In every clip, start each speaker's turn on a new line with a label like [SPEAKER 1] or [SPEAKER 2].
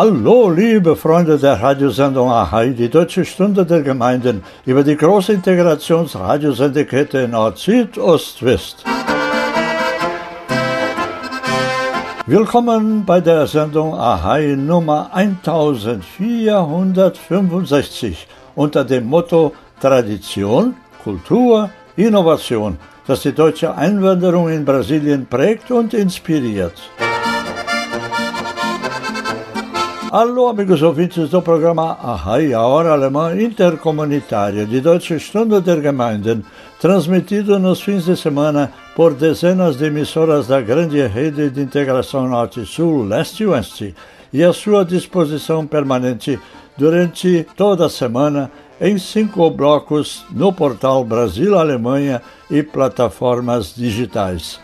[SPEAKER 1] Hallo, liebe Freunde der Radiosendung AHAI, die Deutsche Stunde der Gemeinden über die große Integrationsradiosendekette Nord-Süd, Ost-West. Willkommen bei der Sendung AHAI Nummer 1465 unter dem Motto Tradition, Kultur, Innovation, das die deutsche Einwanderung in Brasilien prägt und inspiriert. Alô, amigos ouvintes do programa Ahai, a Hora Alemã Intercomunitária de Deutsche Stunde der Gemeinden, transmitido nos fins de semana por dezenas de emissoras da grande rede de integração Norte-Sul, Leste e Oeste, e à sua disposição permanente durante toda a semana em cinco blocos no portal Brasil-Alemanha e plataformas digitais.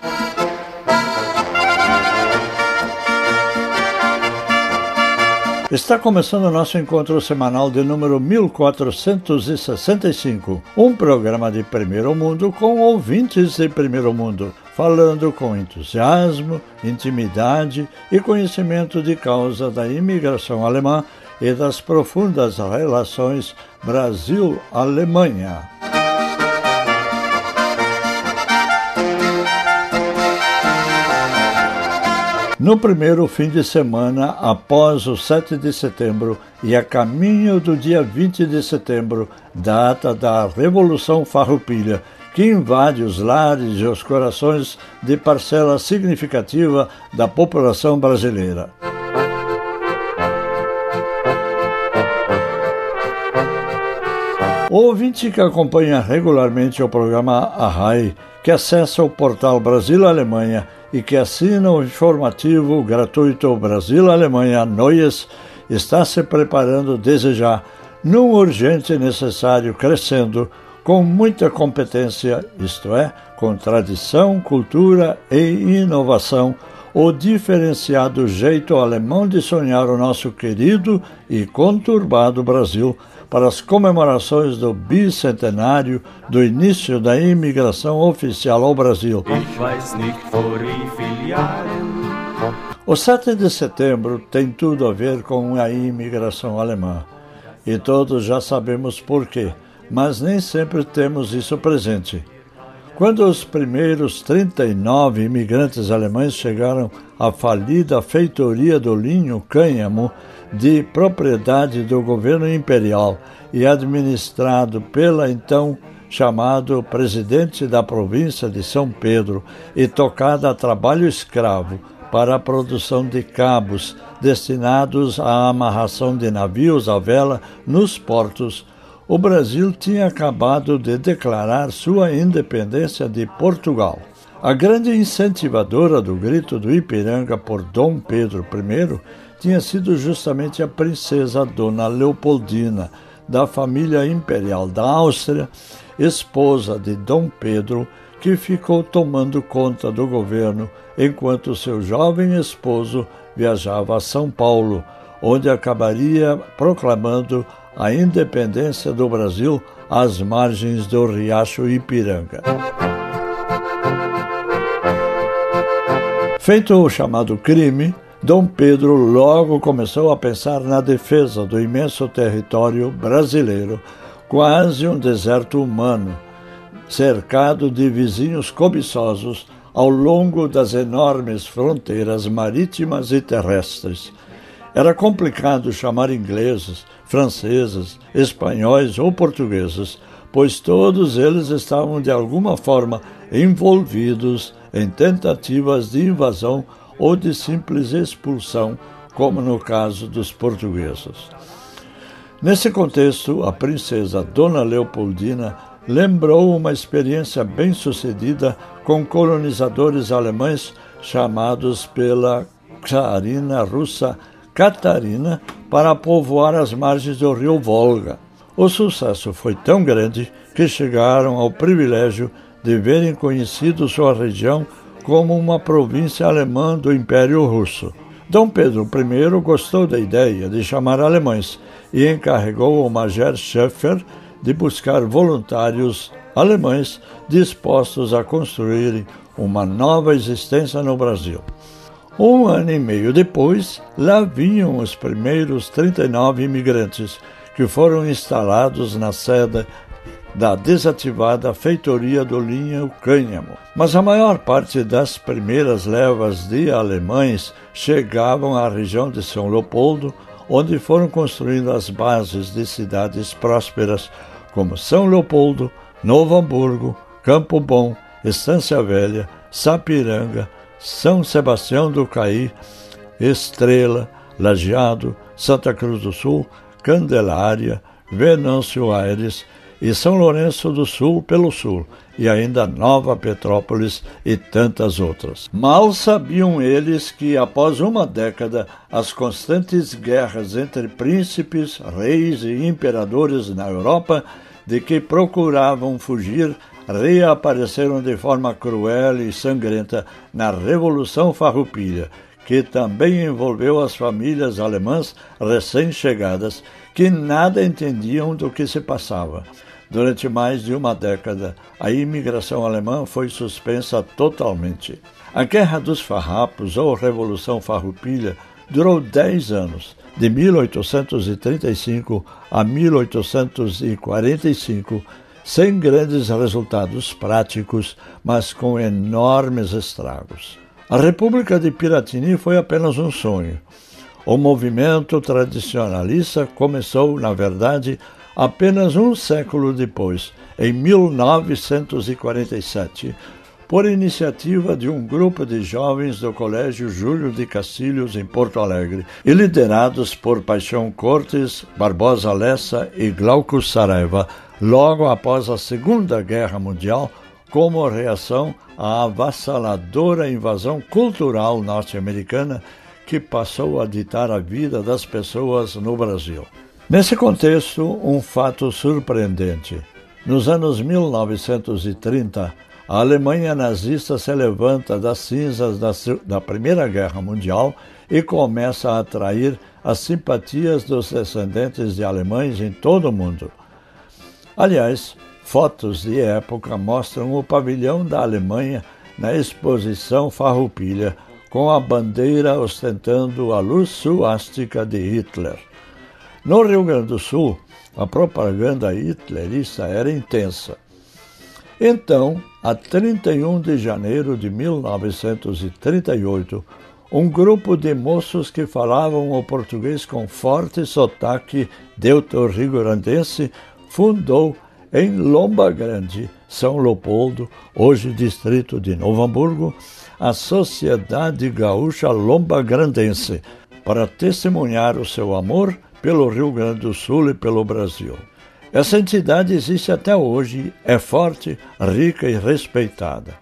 [SPEAKER 1] Está começando o nosso encontro semanal de número 1465, um programa de primeiro mundo com ouvintes de primeiro mundo, falando com entusiasmo, intimidade e conhecimento de causa da imigração alemã e das profundas relações Brasil-Alemanha. No primeiro fim de semana após o 7 de setembro e a caminho do dia 20 de setembro, data da Revolução Farroupilha, que invade os lares e os corações de parcela significativa da população brasileira. O ouvinte que acompanha regularmente o programa Arrai, que acessa o portal Brasil-Alemanha e que assina o informativo gratuito Brasil-Alemanha Noias está se preparando desde já, num urgente necessário crescendo, com muita competência, isto é, com tradição, cultura e inovação, o diferenciado jeito alemão de sonhar o nosso querido e conturbado Brasil para as comemorações do bicentenário do início da imigração oficial ao Brasil. O 7 de setembro tem tudo a ver com a imigração alemã. E todos já sabemos por quê, mas nem sempre temos isso presente. Quando os primeiros 39 imigrantes alemães chegaram à falida feitoria do linho cânhamo, de propriedade do governo imperial e administrado pela então chamado presidente da província de São Pedro e tocada a trabalho escravo para a produção de cabos destinados à amarração de navios à vela nos portos, o Brasil tinha acabado de declarar sua independência de Portugal. A grande incentivadora do grito do Ipiranga por Dom Pedro I tinha sido justamente a princesa Dona Leopoldina, da família imperial da Áustria, esposa de Dom Pedro, que ficou tomando conta do governo enquanto seu jovem esposo viajava a São Paulo, onde acabaria proclamando a independência do Brasil às margens do riacho Ipiranga. Feito o chamado crime, Dom Pedro logo começou a pensar na defesa do imenso território brasileiro, quase um deserto humano, cercado de vizinhos cobiçosos ao longo das enormes fronteiras marítimas e terrestres. Era complicado chamar ingleses, franceses, espanhóis ou portugueses, pois todos eles estavam de alguma forma envolvidos em tentativas de invasão ou de simples expulsão, como no caso dos portugueses. Nesse contexto, a princesa Dona Leopoldina lembrou uma experiência bem-sucedida com colonizadores alemães chamados pela czarina russa Catarina para povoar as margens do rio Volga. O sucesso foi tão grande que chegaram ao privilégio de verem conhecido sua região como uma província alemã do Império Russo. Dom Pedro I gostou da ideia de chamar alemães e encarregou o Major Schäfer de buscar voluntários alemães dispostos a construírem uma nova existência no Brasil. Um ano e meio depois, lá vinham os primeiros 39 imigrantes que foram instalados na sede da desativada feitoria do Linho Cânhamo. Mas a maior parte das primeiras levas de alemães chegavam à região de São Leopoldo, onde foram construindo as bases de cidades prósperas como São Leopoldo, Novo Hamburgo, Campo Bom, Estância Velha, Sapiranga, São Sebastião do Caí, Estrela, Lajeado, Santa Cruz do Sul, Candelária, Venâncio Aires e São Lourenço do Sul pelo sul, e ainda Nova Petrópolis e tantas outras. Mal sabiam eles que, após uma década, as constantes guerras entre príncipes, reis e imperadores na Europa, de que procuravam fugir, reapareceram de forma cruel e sangrenta na Revolução Farroupilha, que também envolveu as famílias alemãs recém-chegadas, que nada entendiam do que se passava. Durante mais de uma década, a imigração alemã foi suspensa totalmente. A Guerra dos Farrapos, ou Revolução Farroupilha, durou dez anos, de 1835 a 1845, sem grandes resultados práticos, mas com enormes estragos. A República de Piratini foi apenas um sonho. O movimento tradicionalista começou, na verdade, apenas um século depois, em 1947, por iniciativa de um grupo de jovens do Colégio Júlio de Castilhos, em Porto Alegre, e liderados por Paixão Cortes, Barbosa Lessa e Glauco Saraiva, logo após a Segunda Guerra Mundial, como reação à avassaladora invasão cultural norte-americana que passou a ditar a vida das pessoas no Brasil. Nesse contexto, um fato surpreendente. Nos anos 1930, a Alemanha nazista se levanta das cinzas da, da Primeira Guerra Mundial e começa a atrair as simpatias dos descendentes de alemães em todo o mundo. Aliás, fotos de época mostram o pavilhão da Alemanha na exposição Farroupilha, com a bandeira ostentando a luz suástica de Hitler. No Rio Grande do Sul, a propaganda hitlerista era intensa. Então, a 31 de janeiro de 1938, um grupo de moços que falavam o português com forte sotaque deuto-rigorandês fundou em Lomba Grande, São Leopoldo, hoje distrito de Novo Hamburgo, a Sociedade Gaúcha Lomba Grandense, para testemunhar o seu amor pelo Rio Grande do Sul e pelo Brasil. Essa entidade existe até hoje, é forte, rica e respeitada.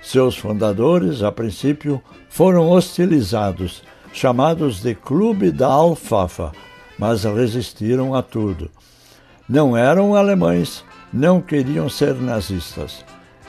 [SPEAKER 1] Seus fundadores, a princípio, foram hostilizados, chamados de Clube da Alfafa, mas resistiram a tudo. Não eram alemães, não queriam ser nazistas.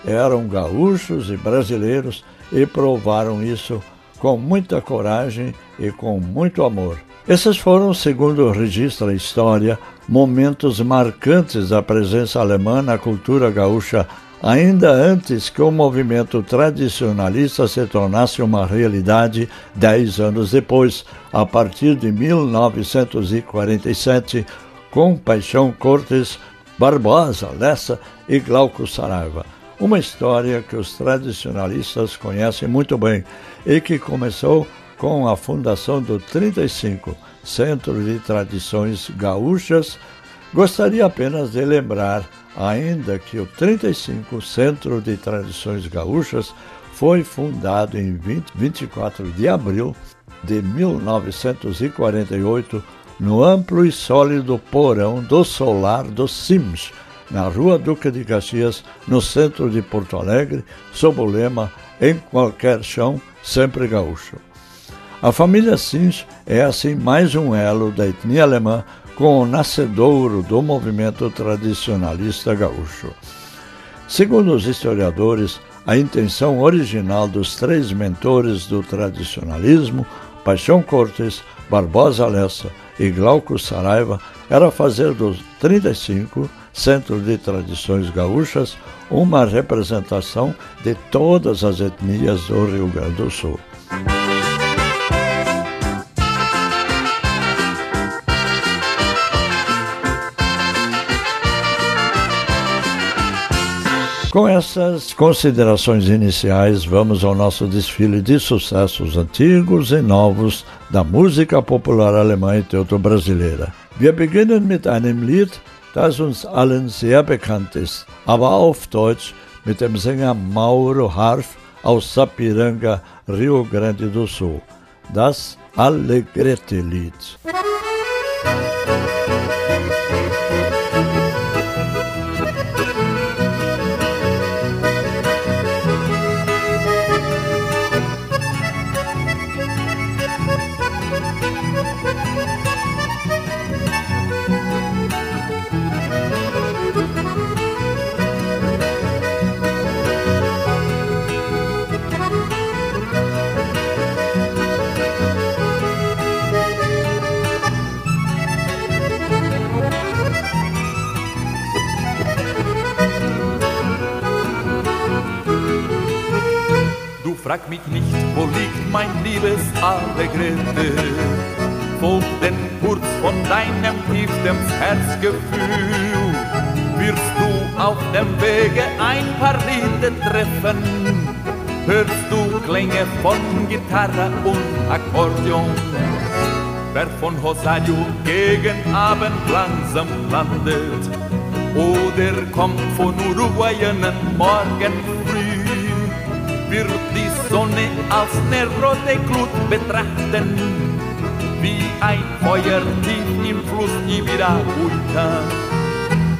[SPEAKER 1] Eram gaúchos e brasileiros e provaram isso com muita coragem e com muito amor. Esses foram, segundo registra a história, momentos marcantes da presença alemã na cultura gaúcha, ainda antes que o movimento tradicionalista se tornasse uma realidade dez anos depois, a partir de 1947, com Paixão Cortes, Barbosa, Lessa e Glauco Saraiva. Uma história que os tradicionalistas conhecem muito bem e que começou com a fundação do 35 Centro de Tradições Gaúchas, gostaria apenas de lembrar ainda que o 35 Centro de Tradições Gaúchas foi fundado em 20, 24 de abril de 1948 no amplo e sólido porão do Solar dos Sims, na Rua Duque de Caxias, no centro de Porto Alegre, sob o lema Em qualquer chão, sempre gaúcho. A família Sims é assim mais um elo da etnia alemã com o nascedouro do movimento tradicionalista gaúcho. Segundo os historiadores, a intenção original dos três mentores do tradicionalismo, Paixão Cortes, Barbosa Lessa e Glauco Saraiva, era fazer dos 35 Centro de Tradições Gaúchas uma representação de todas as etnias do Rio Grande do Sul. Com essas considerações iniciais, vamos ao nosso desfile de sucessos antigos e novos da música popular alemã e teuto-brasileira. Wir beginnen mit einem Lied, das uns allen sehr bekannt ist, aber auf Deutsch mit dem Sänger Mauro Harf aus Sapiranga, Rio Grande do Sul. Das Alegrete-Lied.
[SPEAKER 2] Frag mich nicht, wo liegt mein liebes Allegrete. Folg den Kurz von deinem tiefstem Herzgefühl. Wirst du auf dem Wege ein paar Lieder treffen, hörst du Klänge von Gitarre und Akkordeon. Wer von Rosario gegen Abend langsam landet, oder kommt von Uruguay einen Morgen wird die Sonne als ne rote Glut betrachten, wie ein Feuer tief im Fluss Ibirapuita.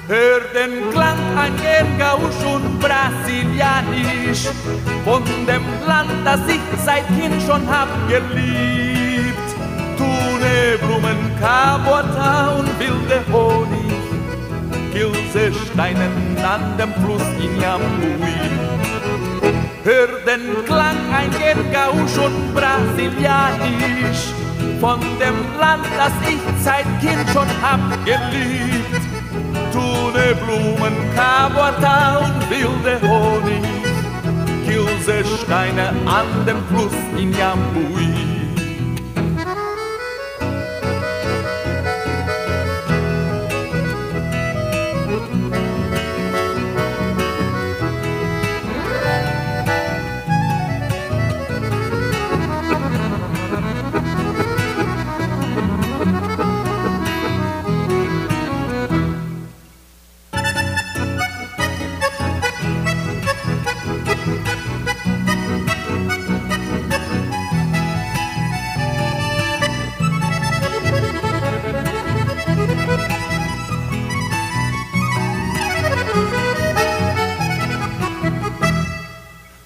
[SPEAKER 2] Hör den Klang an Gausch und Brasilianisch, von dem Land, das ich seit Kind schon hab geliebt. Tune, Blumen, Kabota und wilde Honig, Kilsesteinen an dem Fluss Inhamui. Hör den Klang, ein Gausch und Brasilianisch von dem Land, das ich seit Kind schon hab geliebt. Tune Blumen, Kabota und wilde Honig, Kilsesteine an dem Fluss in Jambui.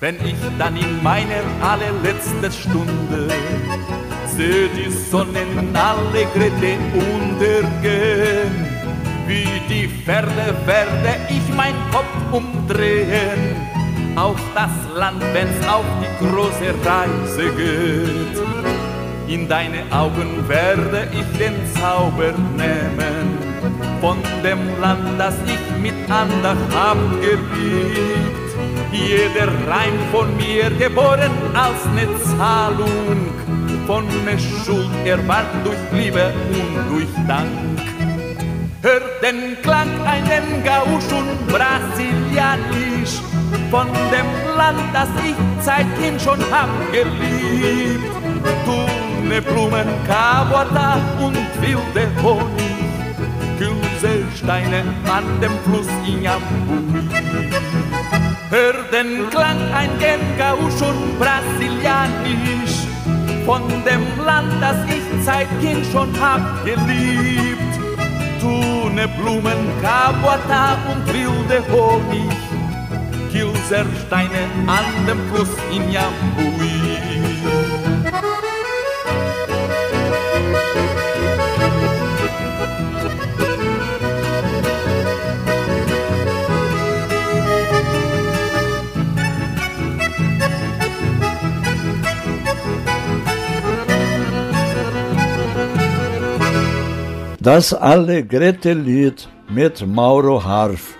[SPEAKER 2] Wenn ich dann in meiner allerletzten Stunde seh die Sonnen alle Grete untergehen, wie die Pferde werde ich mein Kopf umdrehen, auf das Land, wenn's auf die große Reise geht. In deine Augen werde ich den Zauber nehmen, von dem Land, das ich mit Andacht hab jeder Reim von mir geboren als ne Zahlung von ne Schuld erwartet durch Liebe und durch Dank. Hör den Klang einen Gausch und Brasilianisch von dem Land, das ich seit Kind schon hab geliebt. Tune Blumen, Kabota und wilde Honig, Kühlselsteine an dem Fluss Inhamui. Hör den Klang, ein Gausch und Brasilianisch von dem Land, das ich seit Kind schon hab geliebt. Tune Blumen, Kabuata und wilde Honig, Kilsersteine an dem Fluss in Jambui.
[SPEAKER 1] Das Alegrete-Lied mit Mauro Harf,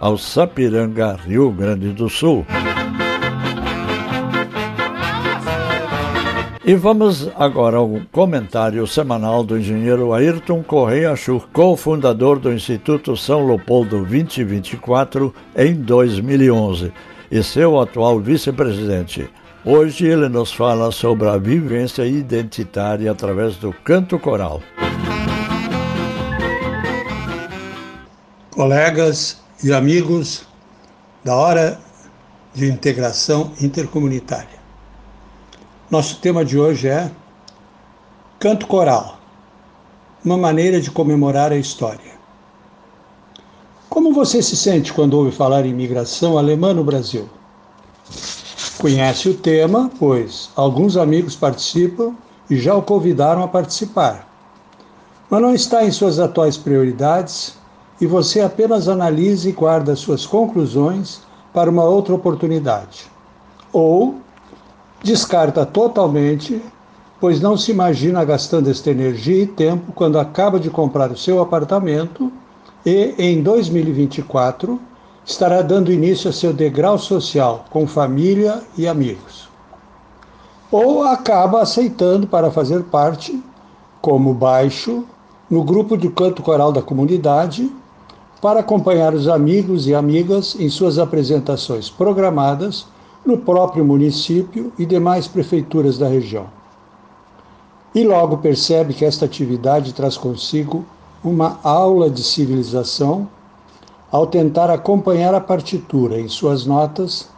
[SPEAKER 1] aus Sapiranga, Rio Grande do Sul. E vamos agora ao comentário semanal do engenheiro Ayrton Correia Schur, cofundador do Instituto São Leopoldo 2024 em 2011 e seu atual vice-presidente. Hoje ele nos fala sobre a vivência identitária através do canto coral.
[SPEAKER 3] Colegas e amigos da Hora de Integração Intercomunitária. Nosso tema de hoje é Canto Coral uma maneira de comemorar a história. Como você se sente quando ouve falar em imigração alemã no Brasil? Conhece o tema, pois alguns amigos participam e já o convidaram a participar. Mas não está em suas atuais prioridades e você apenas analisa e guarda suas conclusões para uma outra oportunidade. Ou descarta totalmente, pois não se imagina gastando esta energia e tempo quando acaba de comprar o seu apartamento e, em 2024, estará dando início a seu degrau social com família e amigos. Ou acaba aceitando para fazer parte, como baixo, no grupo de canto coral da comunidade, para acompanhar os amigos e amigas em suas apresentações programadas no próprio município e demais prefeituras da região. E logo percebe que esta atividade traz consigo uma aula de civilização ao tentar acompanhar a partitura em suas notas,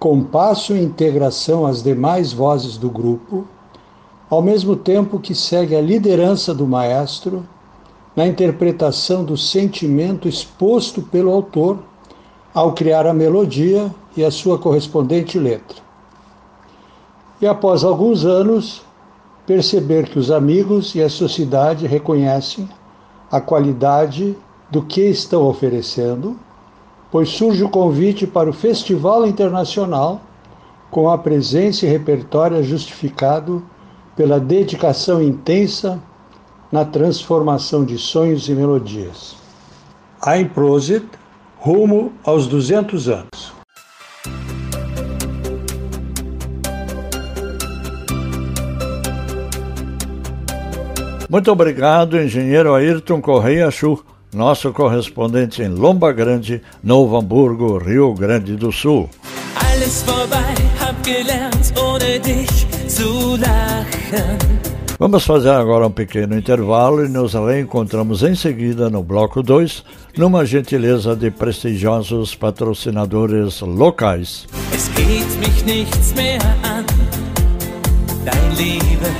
[SPEAKER 3] compasso e integração às demais vozes do grupo, ao mesmo tempo que segue a liderança do maestro na interpretação do sentimento exposto pelo autor ao criar a melodia e a sua correspondente letra. E após alguns anos, perceber que os amigos e a sociedade reconhecem a qualidade do que estão oferecendo, pois surge o convite para o Festival Internacional com a presença e repertório justificado pela dedicação intensa na transformação de sonhos e melodias. Ein Prosit, rumo aos 200 anos.
[SPEAKER 1] Muito obrigado, engenheiro Ayrton Correia Chu, nosso correspondente em Lomba Grande, Novo Hamburgo, Rio Grande do Sul. Alles vorbei, hab gelernt, ohne dich zu lachen. Vamos fazer agora um pequeno intervalo e nos reencontramos em seguida no bloco 2, numa gentileza de prestigiosos patrocinadores locais. Es geht mich nichts mehr an, dein Leben.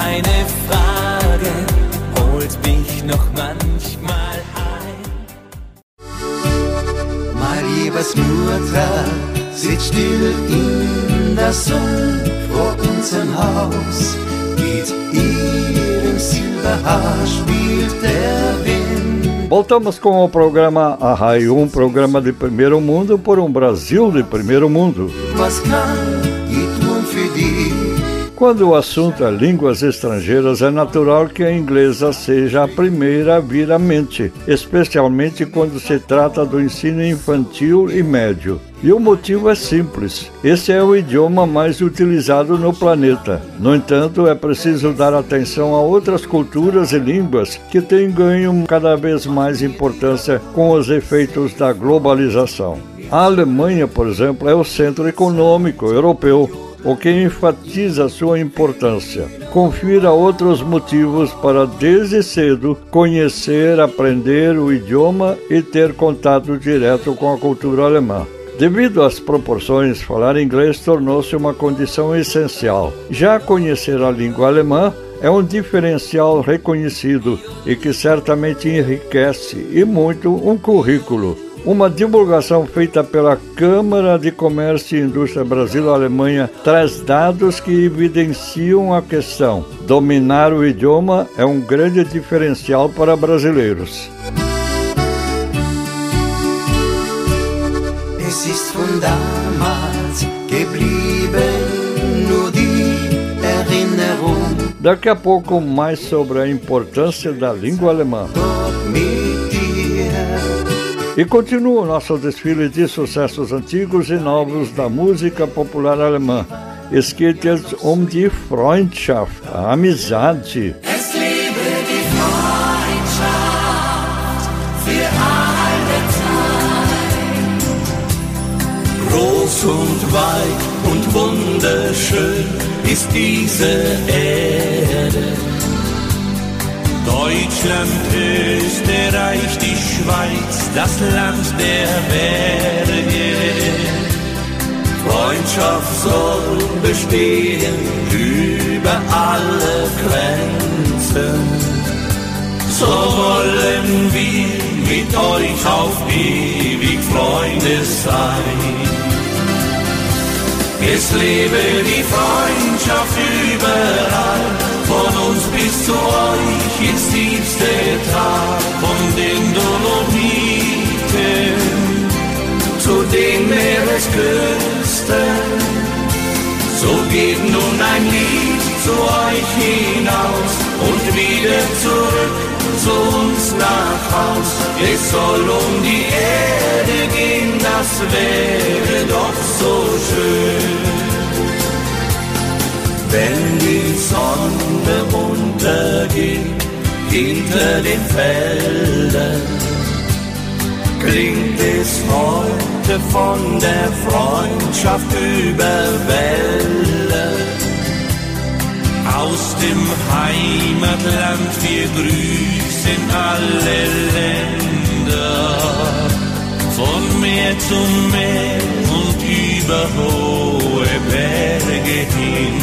[SPEAKER 1] Eine Frage holt mich noch manchmal ein.
[SPEAKER 4] Liebes Mutter sitzt still in der Sonne vor unserem Haus. Mit ihrem Silberhaar spielt der Wind.
[SPEAKER 1] Voltamos com o programa Arraio, um programa de primeiro mundo por um Brasil de primeiro mundo. Was kann ich tun für dich? Quando o assunto é línguas estrangeiras, é natural que a inglesa seja a primeira a vir à mente, especialmente quando se trata do ensino infantil e médio. E o motivo é simples: esse é o idioma mais utilizado no planeta. No entanto, é preciso dar atenção a outras culturas e línguas que têm ganho cada vez mais importância com os efeitos da globalização. A Alemanha, por exemplo, é o centro econômico europeu o que enfatiza sua importância. Confira outros motivos para, desde cedo, conhecer, aprender o idioma e ter contato direto com a cultura alemã. Devido às proporções, falar inglês tornou-se uma condição essencial. Já conhecer a língua alemã é um diferencial reconhecido e que certamente enriquece e muito um currículo. Uma divulgação feita pela Câmara de Comércio e Indústria Brasil-Alemanha traz dados que evidenciam a questão. Dominar o idioma é um grande diferencial para brasileiros. Es ist von damals geblieben nur die Erinnerung Daqui a pouco, mais sobre a importância da língua alemã. E continua o nosso desfile de sucessos antigos e novos da música popular alemã. Es geht jetzt um die Freundschaft, a amizade.
[SPEAKER 4] Weit und wunderschön ist diese Erde. Deutschland, Österreich, die Schweiz, das Land der Berge. Freundschaft soll bestehen über alle Grenzen. So wollen wir mit euch auf ewig Freunde sein. Es lebe die Freundschaft überall von uns bis zu euch ins tiefste Tal, von den Dolomiten zu den Meeresküsten. So geht nun ein Lied zu euch hinaus und wieder zurück zu uns nach Haus. Es soll um die Erde gehen, das wäre doch so schön wenn die Sonne untergeht hinter den Feldern, klingt es heute von der Freundschaft über Wälder. Aus dem Heimatland wir grüßen alle Länder, Meer zu Meer und über hohe Berge hin.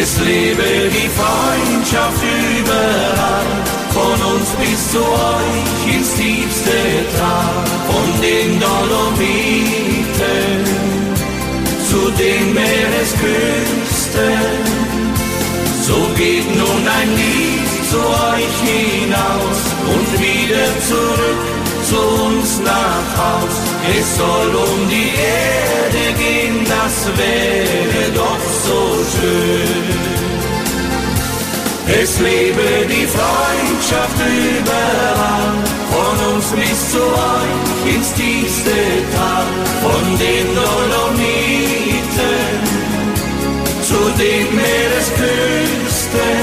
[SPEAKER 4] Es lebe die Freundschaft überall, von uns bis zu euch ins tiefste Tal, von den Dolomiten zu den Meeresküsten. So geht nun ein Lied zu euch hinaus und wieder zurück zu uns nach Haus. Es soll um die Erde gehen, das wäre doch so schön. Es lebe die Freundschaft überall, von uns bis zu euch ins tiefste Tal, von den Dolomiten zu den Meeresküsten.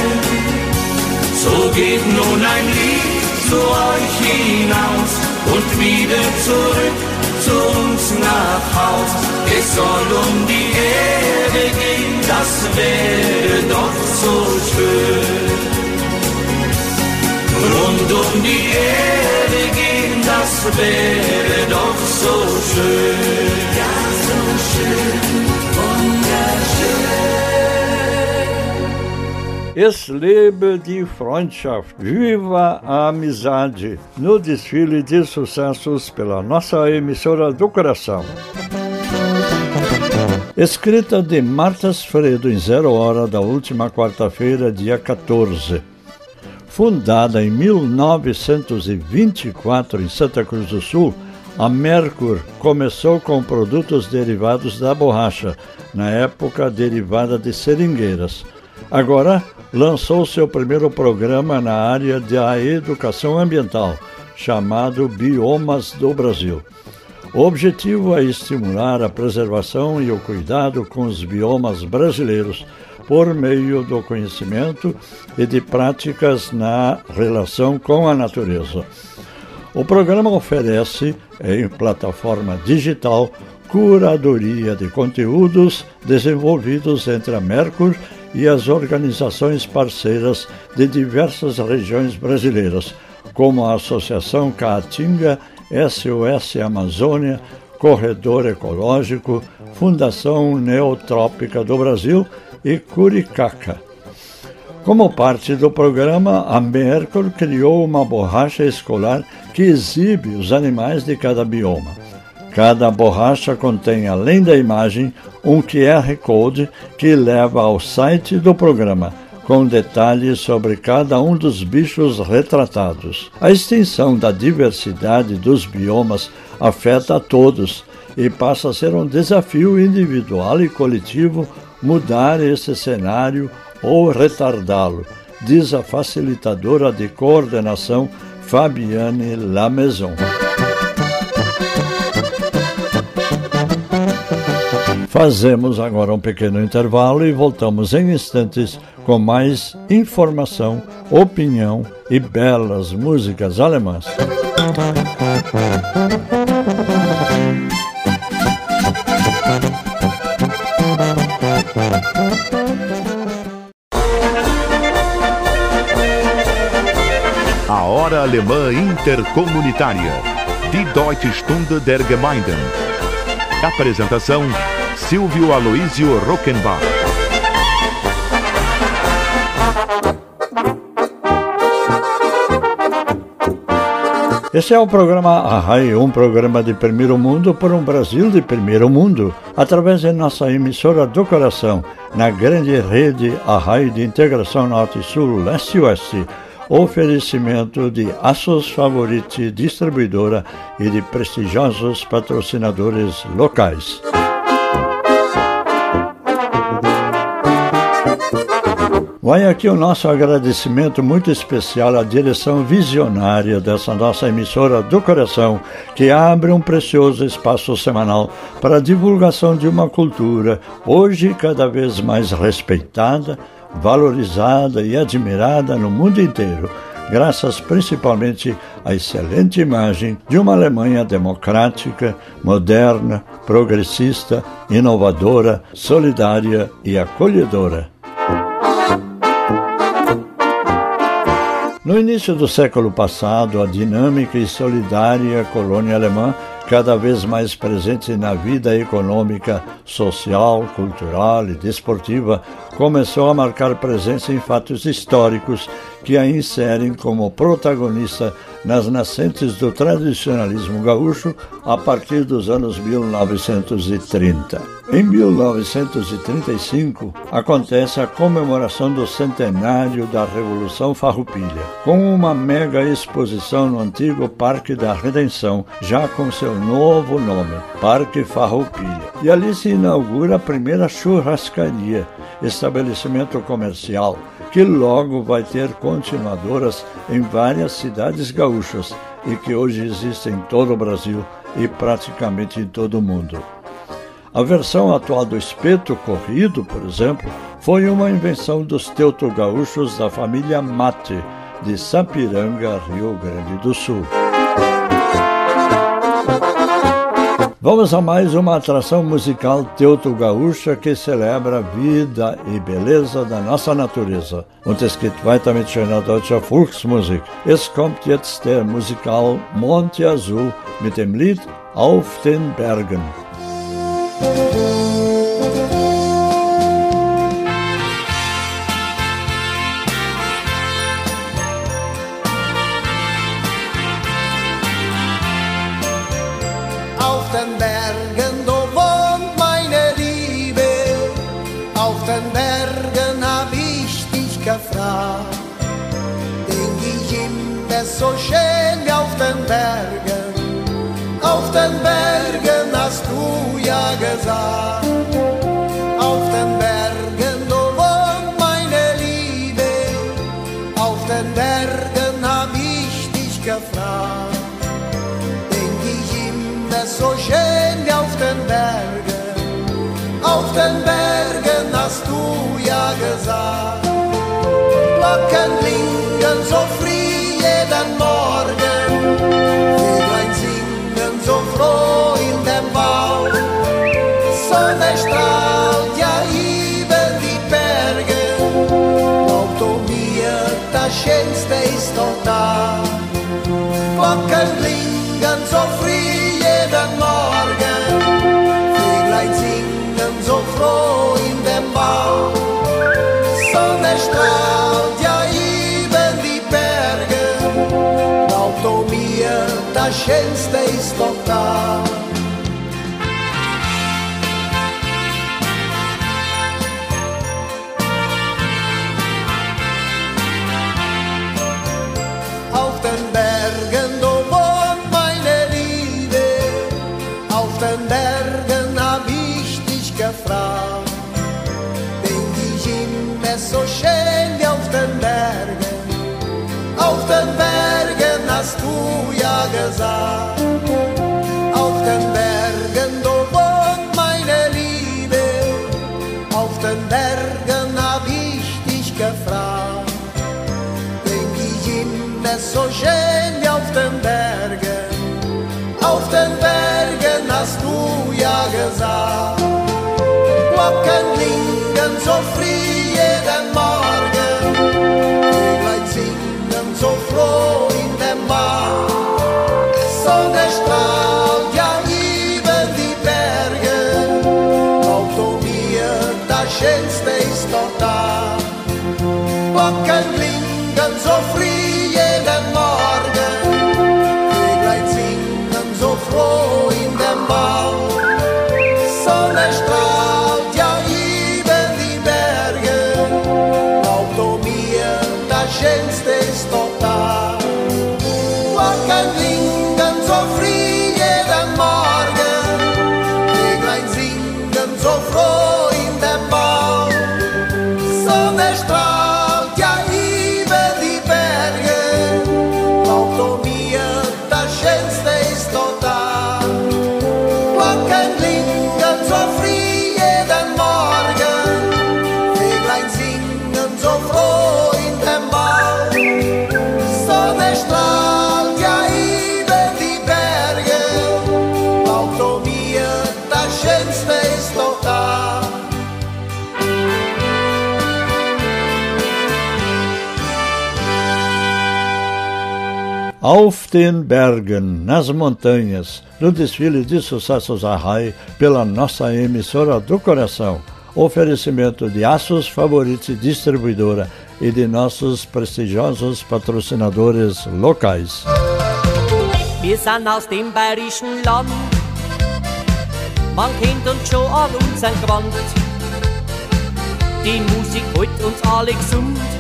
[SPEAKER 4] So geht nun ein Lied zu euch hinaus und wieder zurück zu uns nach Haus. Es soll um die Erde gehen, das wäre doch so schön. Rund um die Ede gehen, das wäre doch so schön.
[SPEAKER 5] Ja, so schön,
[SPEAKER 1] Es lebe die Freundschaft, viva a amizade, no desfile de sucessos pela nossa emissora do coração. Escrita de Martas Fredo em zero hora da última quarta-feira, dia 14. Fundada em 1924 em Santa Cruz do Sul, a Mercur começou com produtos derivados da borracha, na época derivada de seringueiras. Agora lançou seu primeiro programa na área da educação ambiental, chamado Biomas do Brasil. O objetivo é estimular a preservação e o cuidado com os biomas brasileiros por meio do conhecimento e de práticas na relação com a natureza. O programa oferece, em plataforma digital, curadoria de conteúdos desenvolvidos entre a Mercur e as organizações parceiras de diversas regiões brasileiras, como a Associação Caatinga, SOS Amazônia, Corredor Ecológico, Fundação Neotrópica do Brasil e Curicaca. Como parte do programa, a Mercur criou uma borracha escolar que exibe os animais de cada bioma. Cada borracha contém, além da imagem, um QR Code que leva ao site do programa, com detalhes sobre cada um dos bichos retratados. A extinção da diversidade dos biomas afeta a todos e passa a ser um desafio individual e coletivo mudar esse cenário ou retardá-lo, diz a facilitadora de coordenação Fabiane Lamaison. Fazemos agora um pequeno intervalo e voltamos em instantes com mais informação, opinião e belas músicas alemãs.
[SPEAKER 6] A Hora Alemã Intercomunitária. Die Deutsche Stunde der Gemeinden. Apresentação Silvio Aloísio Rockenbach.
[SPEAKER 1] Esse é o programa Arrai, um programa de primeiro mundo por um Brasil de primeiro mundo, através de nossa emissora do coração, na grande rede Arrai de integração Norte-Sul, Leste-Oeste, oferecimento de Assos Favorite Distribuidora e de prestigiosos patrocinadores locais. Vai aqui o nosso agradecimento muito especial à direção visionária dessa nossa emissora do coração, que abre um precioso espaço semanal para a divulgação de uma cultura hoje cada vez mais respeitada, valorizada e admirada no mundo inteiro, graças principalmente à excelente imagem de uma Alemanha democrática, moderna, progressista, inovadora, solidária e acolhedora. No início do século passado, a dinâmica e solidária colônia alemã, cada vez mais presente na vida econômica, social, cultural e desportiva, começou a marcar presença em fatos históricos que a inserem como protagonista nas nascentes do tradicionalismo gaúcho a partir dos anos 1930. Em 1935, acontece a comemoração do centenário da Revolução Farroupilha, com uma mega exposição no antigo Parque da Redenção, já com seu novo nome, Parque Farroupilha. E ali se inaugura a primeira churrascaria, estabelecimento comercial que logo vai ter continuadoras em várias cidades gaúchas e que hoje existem em todo o Brasil e praticamente em todo o mundo. A versão atual do espeto corrido, por exemplo, foi uma invenção dos teuto-gaúchos da família Mate, de Sapiranga, Rio Grande do Sul. Vamos a mais uma atração musical teuto-gaúcha que celebra a vida e beleza da nossa natureza. Und es geht weiter mit schöner deutscher Volksmusik. Es kommt jetzt der Musikal Monte Azul mit dem Lied Auf den Bergen.
[SPEAKER 7] so das Schönste ist doch du ja gesagt. Auf den Bergen, da wohnt meine Liebe. Auf den Bergen hab ich dich gefragt. Denk ich immer so schön wie auf den Bergen. Auf den Bergen hast du ja gesagt. Glocken klingen so früh jeden Morgen. Vöglein singen so froh in dem Bach. Sonne strahlt ja die Berge. Mir, das Schönste ist doch da. Glocken
[SPEAKER 1] Auf den Bergen, nas montanhas, no desfile de sucessos Arrai pela nossa emissora do coração. Oferecimento de Aços Favoritos Distribuidora e de nossos prestigiosos patrocinadores locais.
[SPEAKER 8] Wir sind aus dem bayerischen Land. Man kennt uns schon an unseren Gewand. Die Musik holt uns alle gesund.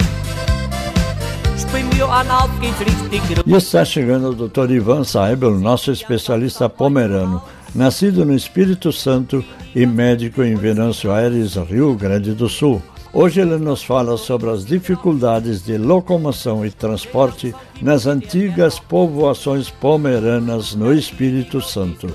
[SPEAKER 1] E está chegando o Dr. Ivan Saibel, nosso especialista pomerano, nascido no Espírito Santo e médico em Venâncio Aires, Rio Grande do Sul. Hoje ele nos fala sobre as dificuldades de locomoção e transporte nas antigas povoações pomeranas no Espírito Santo.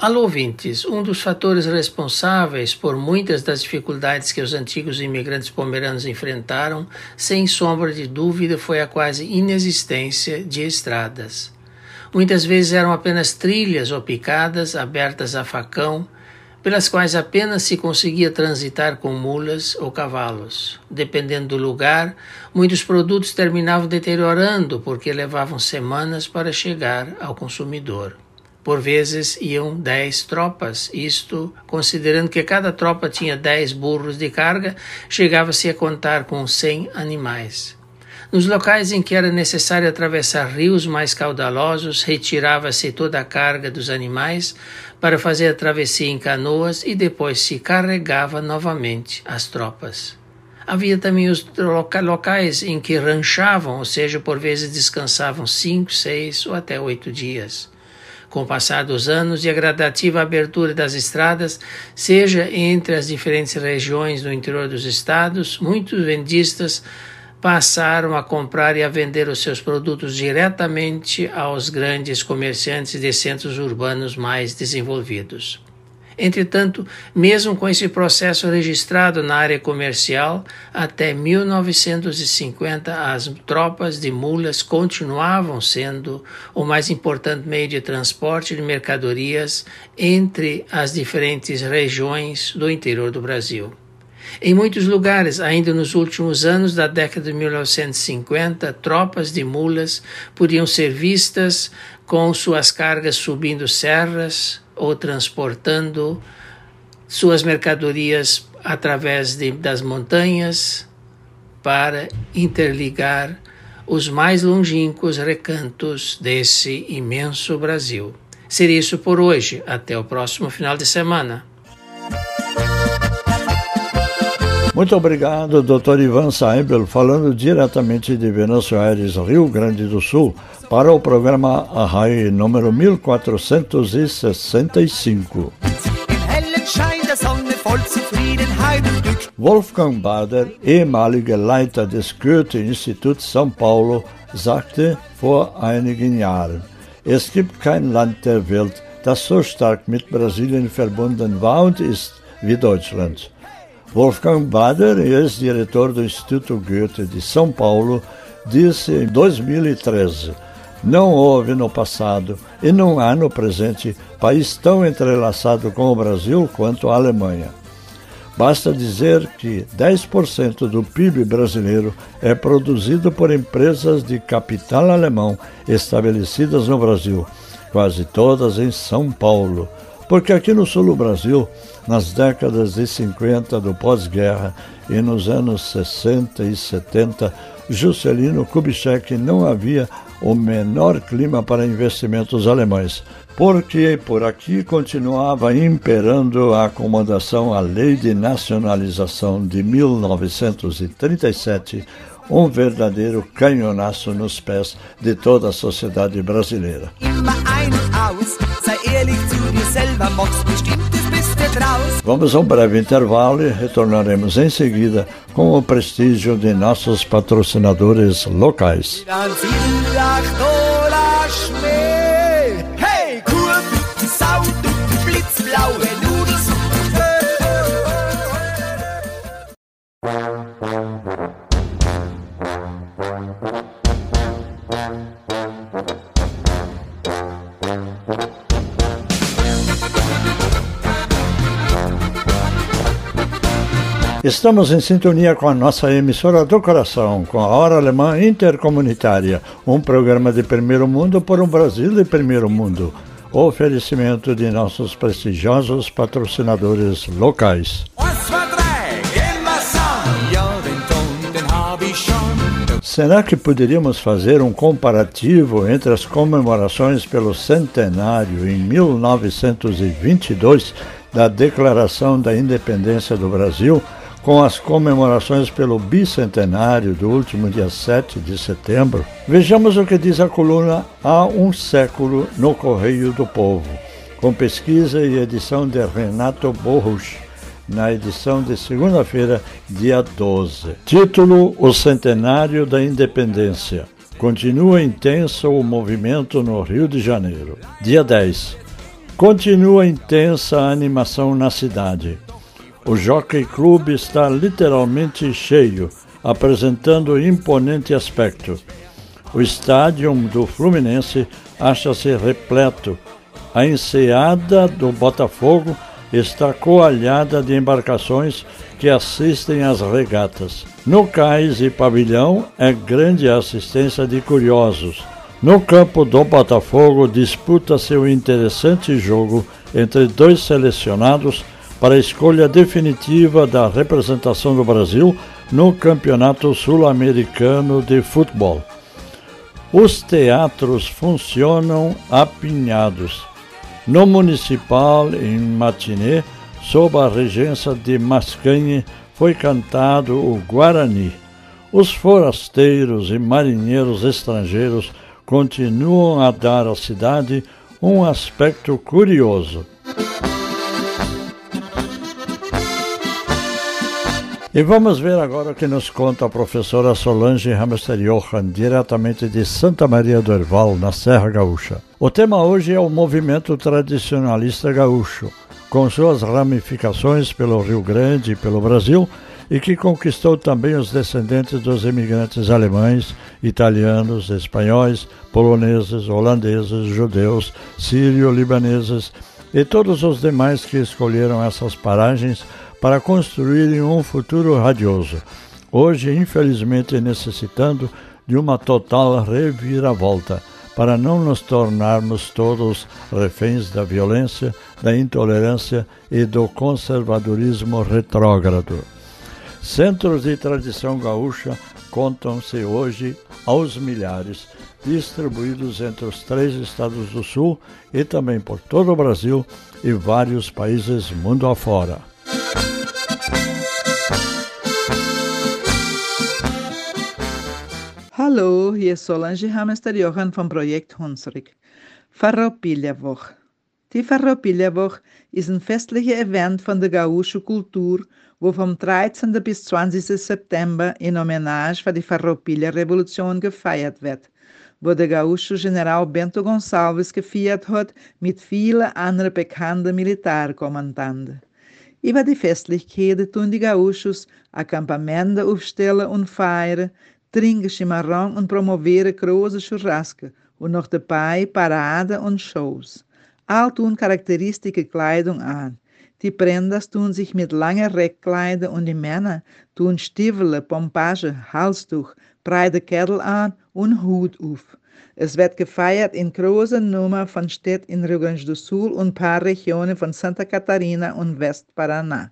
[SPEAKER 9] Alô, ouvintes, um dos fatores responsáveis por muitas das dificuldades que os antigos imigrantes pomeranos enfrentaram, sem sombra de dúvida, foi a quase inexistência de estradas. Muitas vezes eram apenas trilhas ou picadas abertas a facão, pelas quais apenas se conseguia transitar com mulas ou cavalos. Dependendo do lugar, muitos produtos terminavam deteriorando porque levavam semanas para chegar ao consumidor. Por vezes iam dez tropas, isto considerando que cada tropa tinha dez burros de carga, chegava-se a contar com cem animais. Nos locais em que era necessário atravessar rios mais caudalosos, retirava-se toda a carga dos animais para fazer a travessia em canoas e depois se carregava novamente as tropas. Havia também os loca locais em que ranchavam, ou seja, por vezes descansavam cinco, seis ou até oito dias. Com o passar dos anos e a gradativa abertura das estradas, seja entre as diferentes regiões do interior dos estados, muitos vendistas passaram a comprar e a vender os seus produtos diretamente aos grandes comerciantes de centros urbanos mais desenvolvidos. Entretanto, mesmo com esse processo registrado na área comercial, até 1950 as tropas de mulas continuavam sendo o mais importante meio de transporte de mercadorias entre as diferentes regiões do interior do Brasil. Em muitos lugares, ainda nos últimos anos da década de 1950, tropas de mulas podiam ser vistas com suas cargas subindo serras ou transportando suas mercadorias através de, das montanhas para interligar os mais longínquos recantos desse imenso Brasil. Seria isso por hoje. Até o próximo final de semana.
[SPEAKER 1] Muito obrigado, Dr. Ivan Saibel, falando diretamente de Venâncio Aires, Rio Grande do Sul, para o programa Arrai número 1465.
[SPEAKER 10] Im hellen Schein der Sonne voll
[SPEAKER 7] Zufriedenheit und Glück.
[SPEAKER 1] Wolfgang Bader, ehemaliger Leiter des Goethe-Instituts São Paulo, sagte vor einigen Jahren, es gibt kein Land der Welt, das so stark mit Brasilien verbunden war und ist wie Deutschland. Wolfgang Bader, ex-diretor do Instituto Goethe de São Paulo, disse em 2013: Não houve no passado e não há no presente país tão entrelaçado com o Brasil quanto a Alemanha. Basta dizer que 10% do PIB brasileiro é produzido por empresas de capital alemão estabelecidas no Brasil, quase todas em São Paulo. Porque aqui no sul do Brasil, nas décadas de 50 do pós-guerra e nos anos 60 e 70, Juscelino Kubitschek não havia o menor clima para investimentos alemães, porque por aqui continuava imperando a acomodação à Lei de Nacionalização de 1937, um verdadeiro canhonaço nos pés de toda a sociedade brasileira. Vamos a um breve intervalo e retornaremos em seguida com o prestígio de nossos patrocinadores locais. Estamos em sintonia com a nossa emissora do coração, com a Hora Alemã Intercomunitária, um programa de primeiro mundo por um Brasil de primeiro mundo. Oferecimento de nossos prestigiosos patrocinadores locais. Será que poderíamos fazer um comparativo entre as comemorações pelo centenário em 1922 da Declaração da Independência do Brasil? Com as comemorações pelo bicentenário do último dia 7 de setembro, vejamos o que diz a coluna Há um século no Correio do Povo, com pesquisa e edição de Renato Borros, na edição de segunda-feira, dia 12. Título: O Centenário da Independência. Continua intenso o movimento no Rio de Janeiro. Dia 10. Continua intensa a animação na cidade. O Jockey Club está literalmente cheio, apresentando imponente aspecto. O estádio do Fluminense acha-se repleto. A enseada do Botafogo está coalhada de embarcações que assistem às regatas. No cais e pavilhão é grande a assistência de curiosos. No campo do Botafogo disputa-se um interessante jogo entre dois selecionados para a escolha definitiva da representação do Brasil no Campeonato Sul-Americano de Futebol. Os teatros funcionam apinhados. No Municipal, em Matinê, sob a regência de Mascanhe, foi cantado o Guarani. Os forasteiros e marinheiros estrangeiros continuam a dar à cidade um aspecto curioso. E vamos ver agora o que nos conta a professora Solange Hamster Johan, diretamente de Santa Maria do Herval, na Serra Gaúcha. O tema hoje é o movimento tradicionalista gaúcho, com suas ramificações pelo Rio Grande e pelo Brasil, e que conquistou também os descendentes dos imigrantes alemães, italianos, espanhóis, poloneses, holandeses, judeus, sírio-libaneses e todos os demais que escolheram essas paragens para construírem um futuro radioso, hoje infelizmente necessitando de uma total reviravolta para não nos tornarmos todos reféns da violência, da intolerância e do conservadorismo retrógrado. Centros de tradição gaúcha contam-se hoje aos milhares, distribuídos entre os três estados do Sul e também por todo o Brasil e vários países mundo afora.
[SPEAKER 10] Hallo, hier ist Solange Hamester Johann vom Projekt Hunsrück. Farroupilha-Woche. Die Farroupilha-Woche ist ein festlicher Event von der gaúcho Kultur, wo vom 13. bis 20. September in Hommage für die Farroupilha-Revolution gefeiert wird, wo der gaúcho General Bento Gonçalves gefeiert hat mit vielen anderen bekannten Militärkommandanten. Über die Festlichkeiten tun die Gaúchos acampamenten aufstellen und feiern, trinken chimarrão und promoveren große churrasco und noch dabei Parade und Shows. All tun charakteristische Kleidung an. Die Prendas tun sich mit langen Reckkleidern und die Männer tun Stiefel, Pompage, Halstuch, breite Kettel an und Hut auf. Es wird gefeiert in großen Nummer von Städten in Rio Grande do Sul und paar Regionen von Santa Catarina und West-Paraná.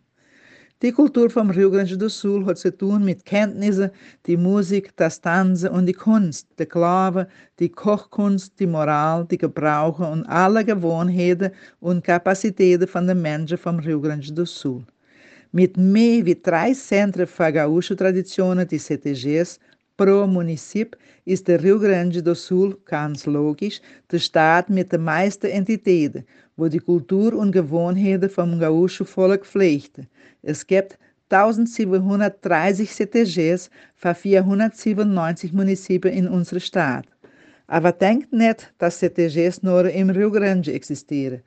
[SPEAKER 10] Die Kultur vom Rio Grande do Sul hat zu tun mit Kenntnissen, die Musik, das Tanzen und die Kunst, der Glaube, die Kochkunst, die Moral, die Gebrauche und alle Gewohnheiten und Kapazitäten von den Menschen vom Rio Grande do Sul. Mit mehr wie drei Zentren für Gaúcho-Traditionen, die CTGs, pro Município ist der Rio Grande do Sul, ganz logisch, der Staat mit den meisten Entitäten, wo die Kultur und Gewohnheiten vom gaúcho Volk pflegte. Es gibt 1730 CTGs für 497 Municipien in unserer Stadt. Aber denkt nicht, dass CTGs nur im Rio Grande existieren.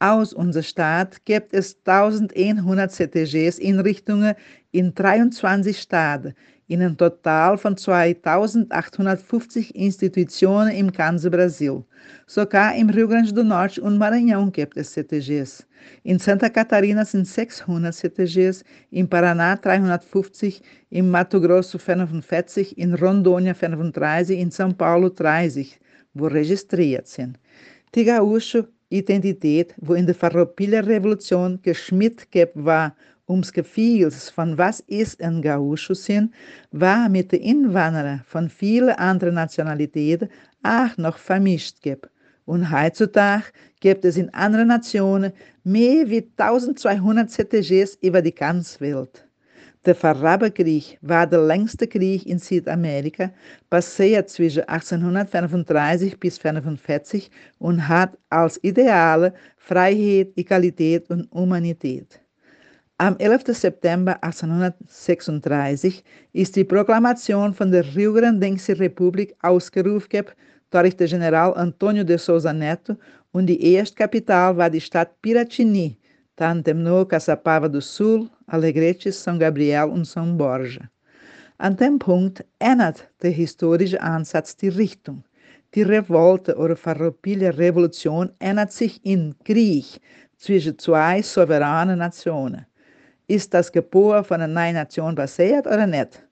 [SPEAKER 10] Aus unserer Stadt gibt es 1100 CTGs in Richtungen in 23 Staaten, in einem Total von 2850 Institutionen im ganzen Brasil. Sogar im Rio Grande do Norte und Maranhão gibt es CTGs. In Santa Catarina sind 600 CTGs, im Paraná 350, im Mato Grosso 45, in Rondônia 35, in São Paulo 30, wo registriert sind. Die gaúcho Identität, wo in der Farroupilha-Revolution geschmidt war, ums Gefühl von was ist ein Gaúcho sind, war mit den Inwanderern von vielen anderen Nationalitäten auch noch vermischt gibt. Und heutzutage gibt es in anderen Nationen mehr wie 1200 CTGs über die ganze Welt. Der Farraberkrieg war der längste Krieg in Südamerika, passiert zwischen 1835 bis 1845 und hat als Ideale Freiheit, Egalität und Humanität. Am 11. September 1836 ist die Proklamation von der Rio Grandense Republik ausgerufen durch den General Antônio de Souza Neto und die erste Kapital war die Stadt Piratini, dann demnou Caçapava do Sul, Alegrete, São Gabriel und São Borja. An dem Punkt ändert der historische Ansatz die Richtung. Die Revolte oder Farroupilha-Revolution ändert sich in Krieg zwischen zwei souveränen Nationen. Ist das Gebot von einer neuen Nation basiert oder nicht?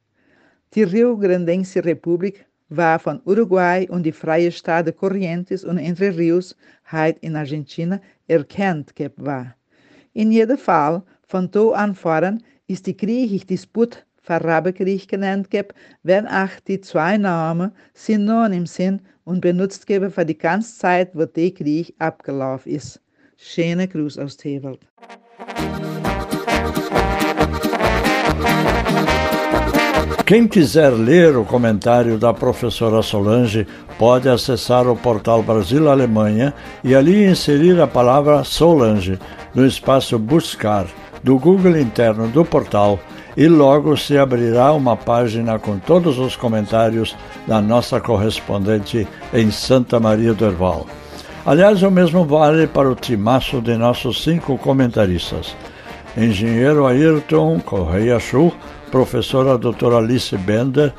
[SPEAKER 10] Die Rio Grandense Republik war von Uruguay und die freie Staaten Corrientes und Entre Rios, heute in Argentina, erkannt war. In jedem Fall, von da an voran, ist die griechische Disput Verrabekrieg genannt wenn auch die zwei Namen synonym sind und benutzt geben für die ganze Zeit, wo der Krieg abgelaufen ist. Schöne Gruß aus Tewald.
[SPEAKER 1] Quem quiser ler o comentário da professora Solange pode acessar o portal Brasil Alemanha e ali inserir a palavra Solange no espaço Buscar do Google interno do portal e logo se abrirá uma página com todos os comentários da nossa correspondente em Santa Maria do Herval. Aliás, o mesmo vale para o timaço de nossos cinco comentaristas. Engenheiro Ayrton Correia Schuh, professora doutora Alice Bender,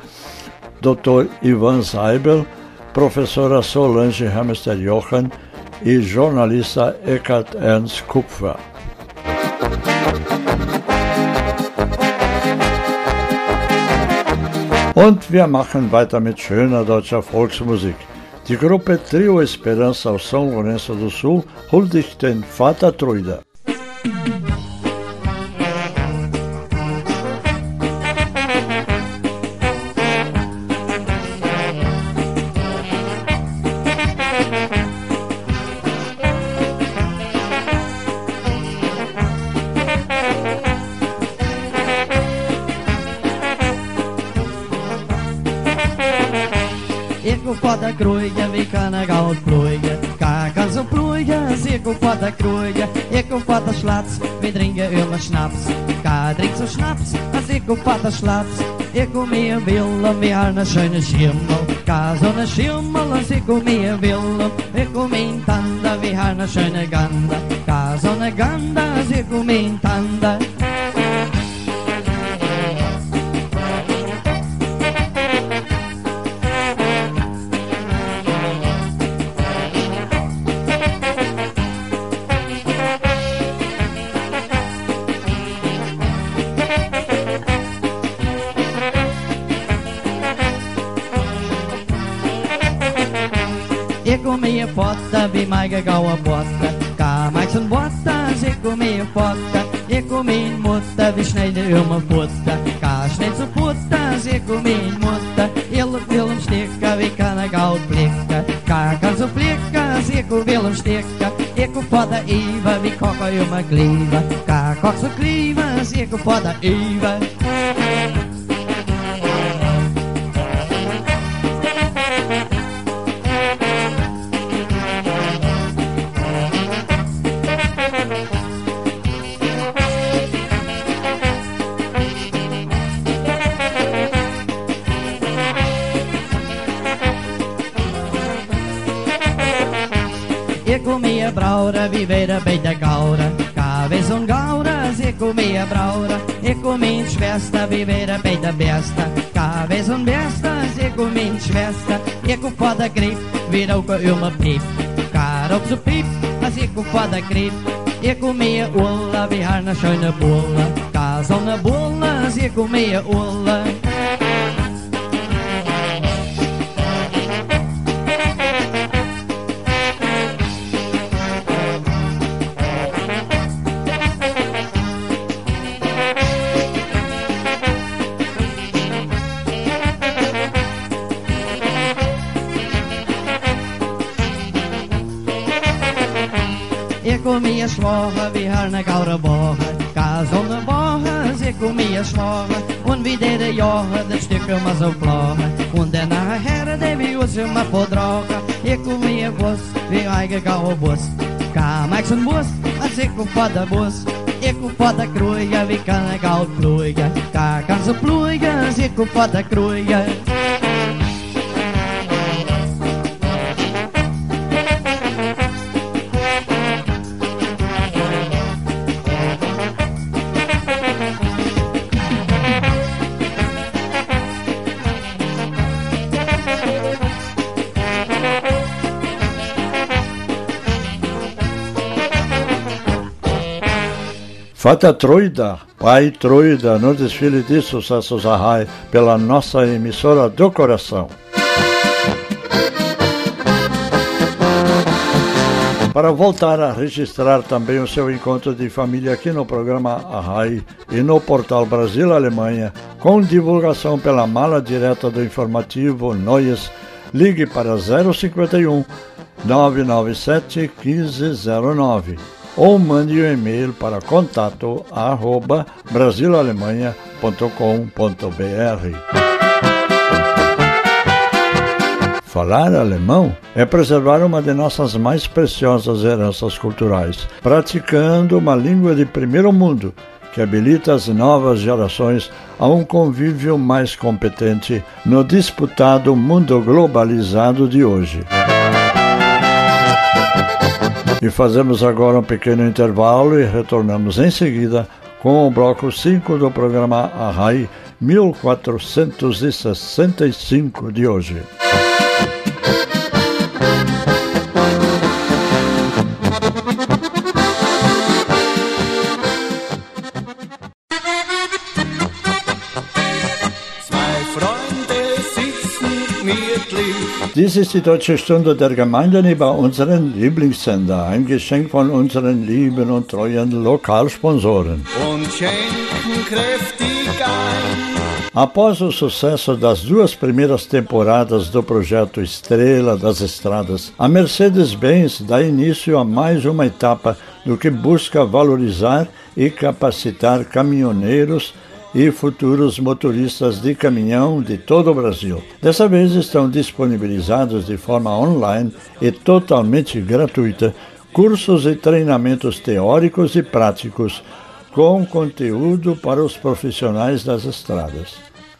[SPEAKER 1] Dr. Ivan Seibel, professora Solange Hamster Jochen e jornalista Eckhard Ernst Kupfer. Und wir machen weiter mit schöner deutscher Volksmusik. Die Gruppe Trio Esperança aus São Lourenço do Sul huldigt den Vater Truida.
[SPEAKER 11] Op de kroeien, ik op de slats. We drinken immer Schnaps, Ka drinkt zo Schnaps, als ik op de slats. Ik kom meer Willem, we hebben een schöne schimmel. Ka zo'n schimmel, als ik kom meer Willem. Ik kom in tanda, we hebben een schöne ganda. Ka zo'n ganda, als ik kom in tanda. Ik kom potta Eva. braura, viver bij de meer braura. Kom in Schwester, viver bij de beste. Kavis en beste, ik kom in Schwester. Ik kom voor de griep, weer ook een ume piep. Kar op zijn piep, als ik kom voor de griep. Ik kom meer olle, we hebben een schöne bolle. Kaas aan de bolle, ik kom meer olle. comia schwache, wie eine gaure Woche. Gas und eine Woche, sie comia schwache. Und wie der Joche, das Stück immer so flache. Und der nachher, der wie uns immer verdrage. Ich comia Bus, wie eigen gaue Bus. Kam ich zum Bus, als ich op der Bus. Ik op de kroeien, wie kan ik al ploeien? Daar kan ze ploeien, als ik op de kroeien.
[SPEAKER 1] Fata Troida, Pai Troida, no desfile de sucessos Arrai, pela nossa emissora do coração. Para voltar a registrar também o seu encontro de família aqui no programa Arrai e no portal Brasil-Alemanha, com divulgação pela mala direta do informativo Noias, ligue para 051 997 1509 ou mande um e-mail para contato arroba brasilalemanha.com.br. Falar alemão é preservar uma de nossas mais preciosas heranças culturais, praticando uma língua de primeiro mundo que habilita as novas gerações a um convívio mais competente no disputado mundo globalizado de hoje. E fazemos agora um pequeno intervalo e retornamos em seguida com o bloco 5 do programa Arrai 1465 de hoje. Dies ist die Deutsche Stunde der Gemeinden über unseren Lieblingssender, ein Geschenk von unseren lieben und treuen Lokalsponsoren.
[SPEAKER 4] Und schenken kräftig ein.
[SPEAKER 1] Após o sucesso das duas primeiras temporadas do projeto Estrela das Estradas, a Mercedes-Benz dá início a mais uma etapa do que busca valorizar e capacitar caminhoneiros e futuros motoristas de caminhão de todo o Brasil. Dessa vez estão disponibilizados de forma online e totalmente gratuita cursos e treinamentos teóricos e práticos com conteúdo para os profissionais das estradas.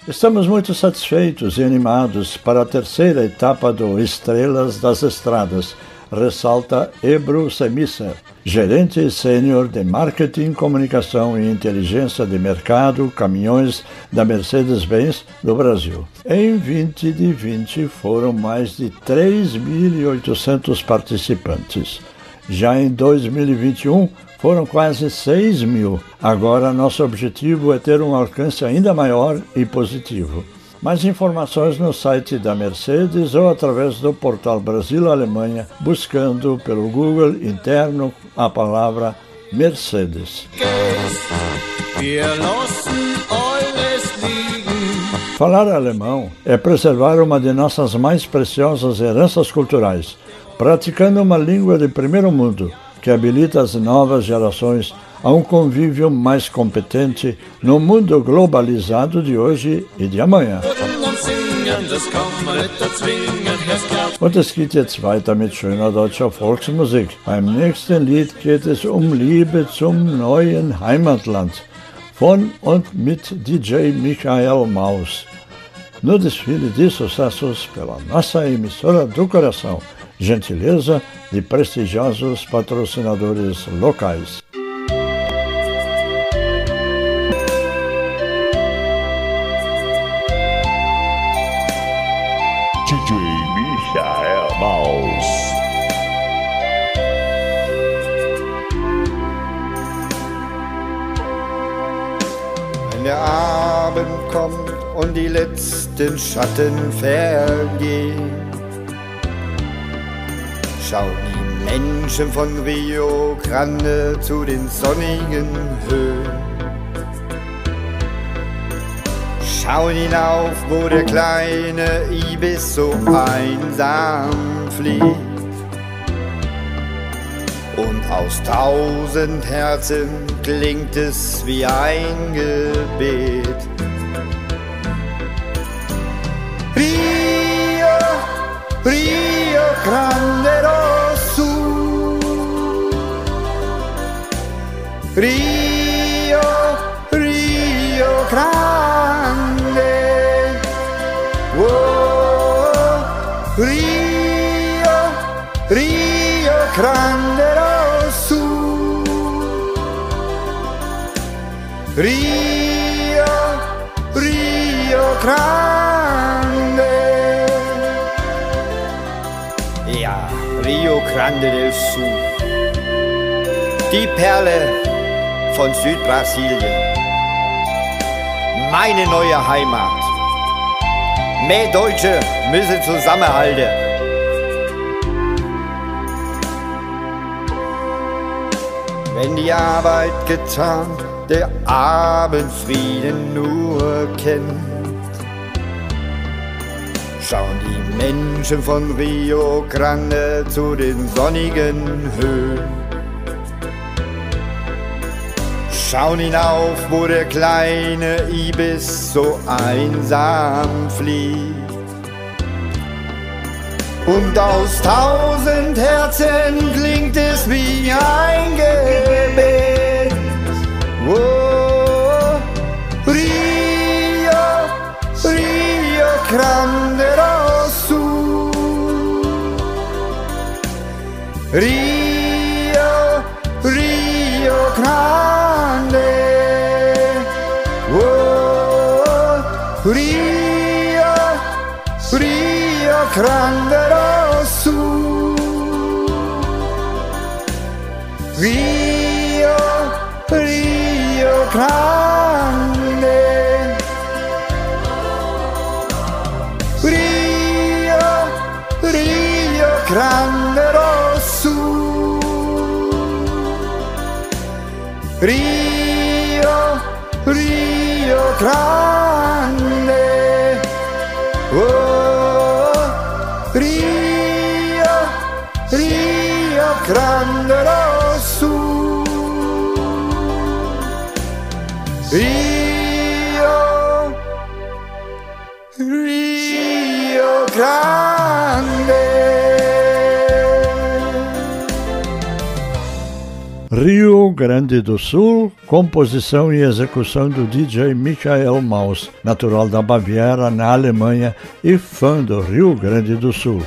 [SPEAKER 1] Estamos muito satisfeitos e animados para a terceira etapa do Estrelas das Estradas, ressalta Ebru Semisser, gerente sênior de marketing, comunicação e inteligência de mercado caminhões da Mercedes-Benz do Brasil. Em 2020 foram mais de 3.800 participantes. Já em 2021 foram quase 6 mil. Agora nosso objetivo é ter um alcance ainda maior e positivo. Mais informações no site da Mercedes ou através do portal Brasil-Alemanha, buscando pelo Google interno a palavra Mercedes. Falar alemão é preservar uma de nossas mais preciosas heranças culturais, praticando uma língua de primeiro mundo que habilita as novas gerações a um convívio mais competente no mundo globalizado de hoje e de amanhã. Und es geht jetzt weiter mit schöner deutscher Volksmusik. Beim nächsten Lied geht es um Liebe zum neuen Heimatland von und mit DJ Michael Maus. No desfile de sucessos pela nossa emissora do coração, gentileza de prestigiosos patrocinadores locais.
[SPEAKER 12] Und die letzten Schatten vergehen. Schauen die Menschen von Rio Grande zu den sonnigen Höhen. Schauen hinauf, wo der kleine Ibis so einsam fliegt. Und aus tausend Herzen klingt es wie ein Gebet. Rio Grande Rosso. Rio, Rio Grande. Oh, Rio, Rio Grande Rosso. Rio, Rio Grande. Grande del Sul. Die Perle von Südbrasilien. Meine neue Heimat. Mehr Deutsche müssen zusammenhalten. Wenn die Arbeit getan, der Abendfrieden nur kennt schauen die Menschen von Rio Grande zu den sonnigen Höhen. Schauen hinauf, wo der kleine Ibis so einsam fliegt. Und aus tausend Herzen klingt es wie ein Gebet. Oh, Rio, Rio Grande Rio, Rio Grande. Oh, Rio, Rio Grande Grande. Oh, Rio, Rio Grande Grande
[SPEAKER 1] do Sul, composição e execução do DJ Michael Maus, natural da Baviera, na Alemanha e fã do Rio Grande do Sul.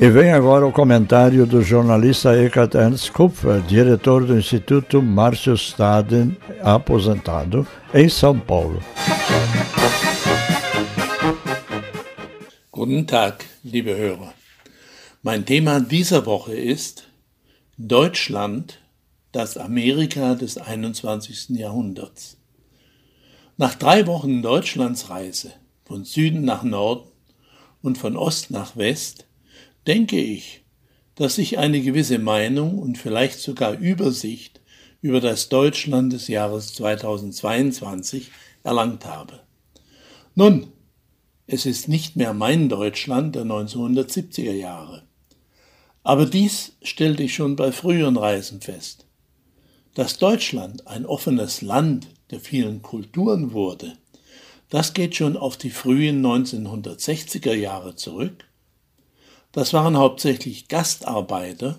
[SPEAKER 1] E vem agora o comentário do jornalista Eckhart Ernst Kupfer, diretor do Instituto Márcio Staden, aposentado, em São Paulo.
[SPEAKER 13] Guten Tag, liebe Hörer. Mein Thema dieser Woche ist Deutschland, das Amerika des 21. Jahrhunderts. Nach drei Wochen Deutschlandsreise von Süden nach Norden und von Ost nach West denke ich, dass ich eine gewisse Meinung und vielleicht sogar Übersicht über das Deutschland des Jahres 2022 erlangt habe. Nun, es ist nicht mehr mein Deutschland der 1970er Jahre. Aber dies stellte ich schon bei früheren Reisen fest. Dass Deutschland ein offenes Land der vielen Kulturen wurde, das geht schon auf die frühen 1960er Jahre zurück. Das waren hauptsächlich Gastarbeiter,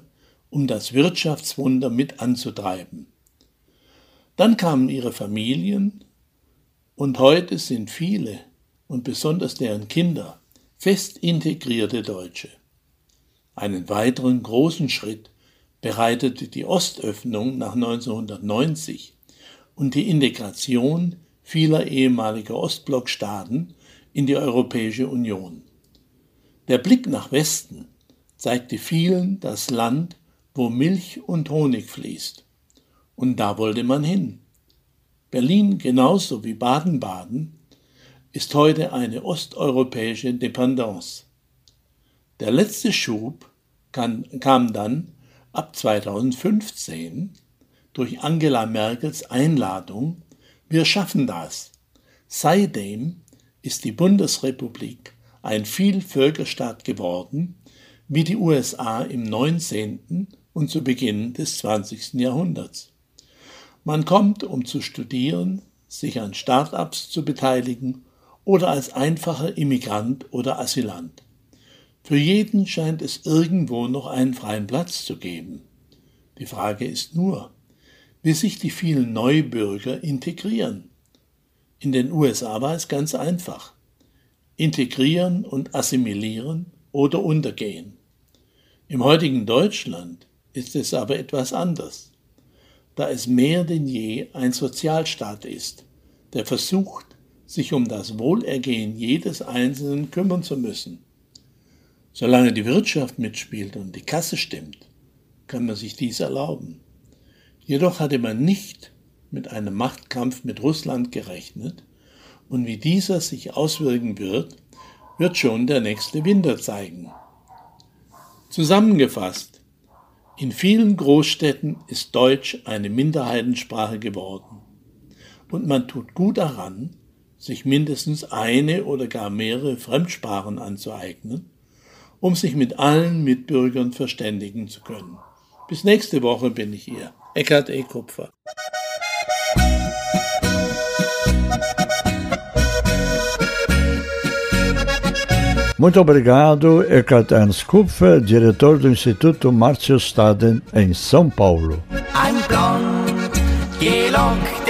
[SPEAKER 13] um das Wirtschaftswunder mit anzutreiben. Dann kamen ihre Familien und heute sind viele und besonders deren Kinder fest integrierte Deutsche. Einen weiteren großen Schritt bereitete die Ostöffnung nach 1990 und die Integration vieler ehemaliger Ostblockstaaten in die Europäische Union. Der Blick nach Westen zeigte vielen das Land, wo Milch und Honig fließt. Und da wollte man hin. Berlin genauso wie Baden-Baden ist heute eine osteuropäische Dependance. Der letzte Schub kann, kam dann ab 2015 durch Angela Merkels Einladung Wir schaffen das. Seitdem ist die Bundesrepublik ein Vielvölkerstaat geworden, wie die USA im 19. und zu Beginn des 20. Jahrhunderts. Man kommt, um zu studieren, sich an Start-ups zu beteiligen oder als einfacher Immigrant oder Asylant. Für jeden scheint es irgendwo noch einen freien Platz zu geben. Die Frage ist nur, wie sich die vielen Neubürger integrieren. In den USA war es ganz einfach. Integrieren und assimilieren oder untergehen. Im heutigen Deutschland ist es aber etwas anders, da es mehr denn je ein Sozialstaat ist, der versucht, sich um das Wohlergehen jedes Einzelnen kümmern zu müssen. Solange die Wirtschaft mitspielt und die Kasse stimmt, kann man sich dies erlauben. Jedoch hatte man nicht mit einem Machtkampf mit Russland gerechnet, und wie dieser sich auswirken wird, wird schon der nächste Winter zeigen. Zusammengefasst, in vielen Großstädten ist Deutsch eine Minderheitensprache geworden, und man tut gut daran, sich mindestens eine oder gar mehrere Fremdsprachen anzueignen, um sich mit allen Mitbürgern verständigen zu können. Bis nächste Woche bin ich hier. Eckhard E. Kupfer.
[SPEAKER 1] Muito obrigado, Eckhart Ernst Kupfer, diretor do Instituto Márcio Staden, em São Paulo.
[SPEAKER 4] Blond gelockter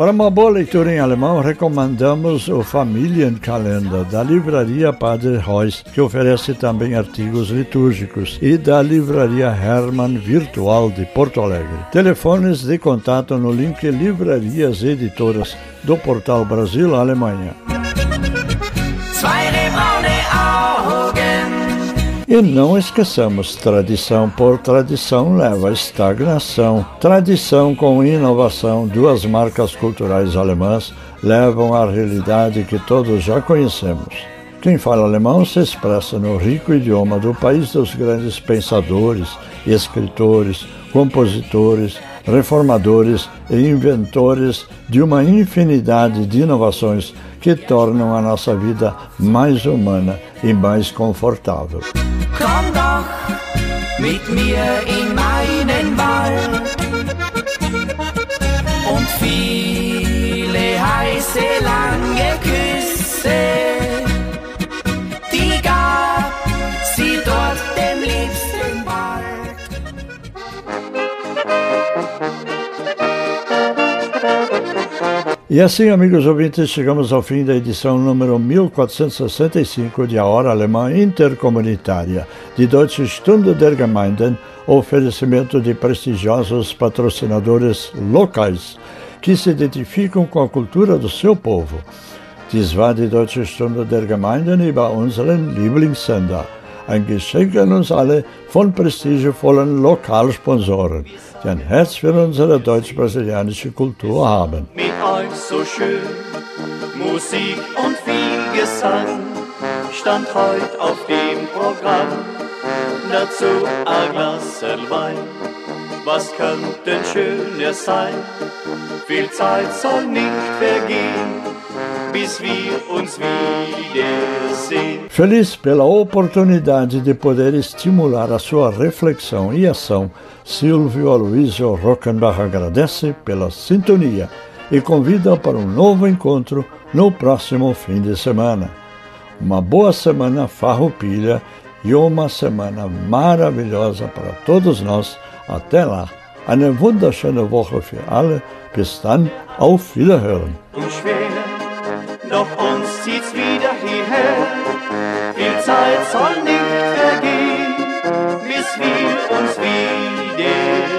[SPEAKER 1] Para uma boa leitura em alemão, recomendamos o Familienkalender da livraria Padre Reus, que oferece também artigos litúrgicos, e da livraria Hermann Virtual de Porto Alegre. Telefones de contato no link Livrarias Editoras do portal Brasil Alemanha. E não esqueçamos, tradição por tradição leva à estagnação. Tradição com inovação, duas marcas culturais alemãs levam à realidade que todos já conhecemos. Quem fala alemão se expressa no rico idioma do país dos grandes pensadores, escritores, compositores, reformadores e inventores de uma infinidade de inovações que tornam a nossa vida mais humana e mais confortável.
[SPEAKER 4] Komm doch mit mir in meinen viele heiße lange Küsse
[SPEAKER 1] E assim, amigos ouvintes, chegamos ao fim da edição número 1465 de A Hora Alemã Intercomunitária de Deutsche Stunde der Gemeinden, oferecimento de prestigiosos patrocinadores locais que se identificam com a cultura do seu povo. Dies war die Deutsche Stunde der Gemeinden über unseren Lieblingssender. Ein Geschenk an uns alle von prestigevollen Lokalsponsoren, die ein Herz für unsere deutsch-brasilianische Kultur haben.
[SPEAKER 4] Mit euch so schön, Musik und viel Gesang stand heute auf dem Programm. Dazu ein Glas Wein, was könnte schöner sein? Viel Zeit soll nicht vergehen, bis wir uns wiedersehen.
[SPEAKER 1] Feliz pela oportunidade de poder estimular a sua reflexão e ação, Silvio Aloysio Rockenbach agradece pela sintonia e convida para um novo encontro no próximo fim de semana. Uma boa semana farroupilha e uma semana maravilhosa para todos nós. Até lá. Eine wunderschöne Woche für alle. Bis dann, auf Wiederhören.
[SPEAKER 4] Doch uns zieht's wieder hierher. Viel Zeit soll nicht vergehen, bis wir uns wiedersehen.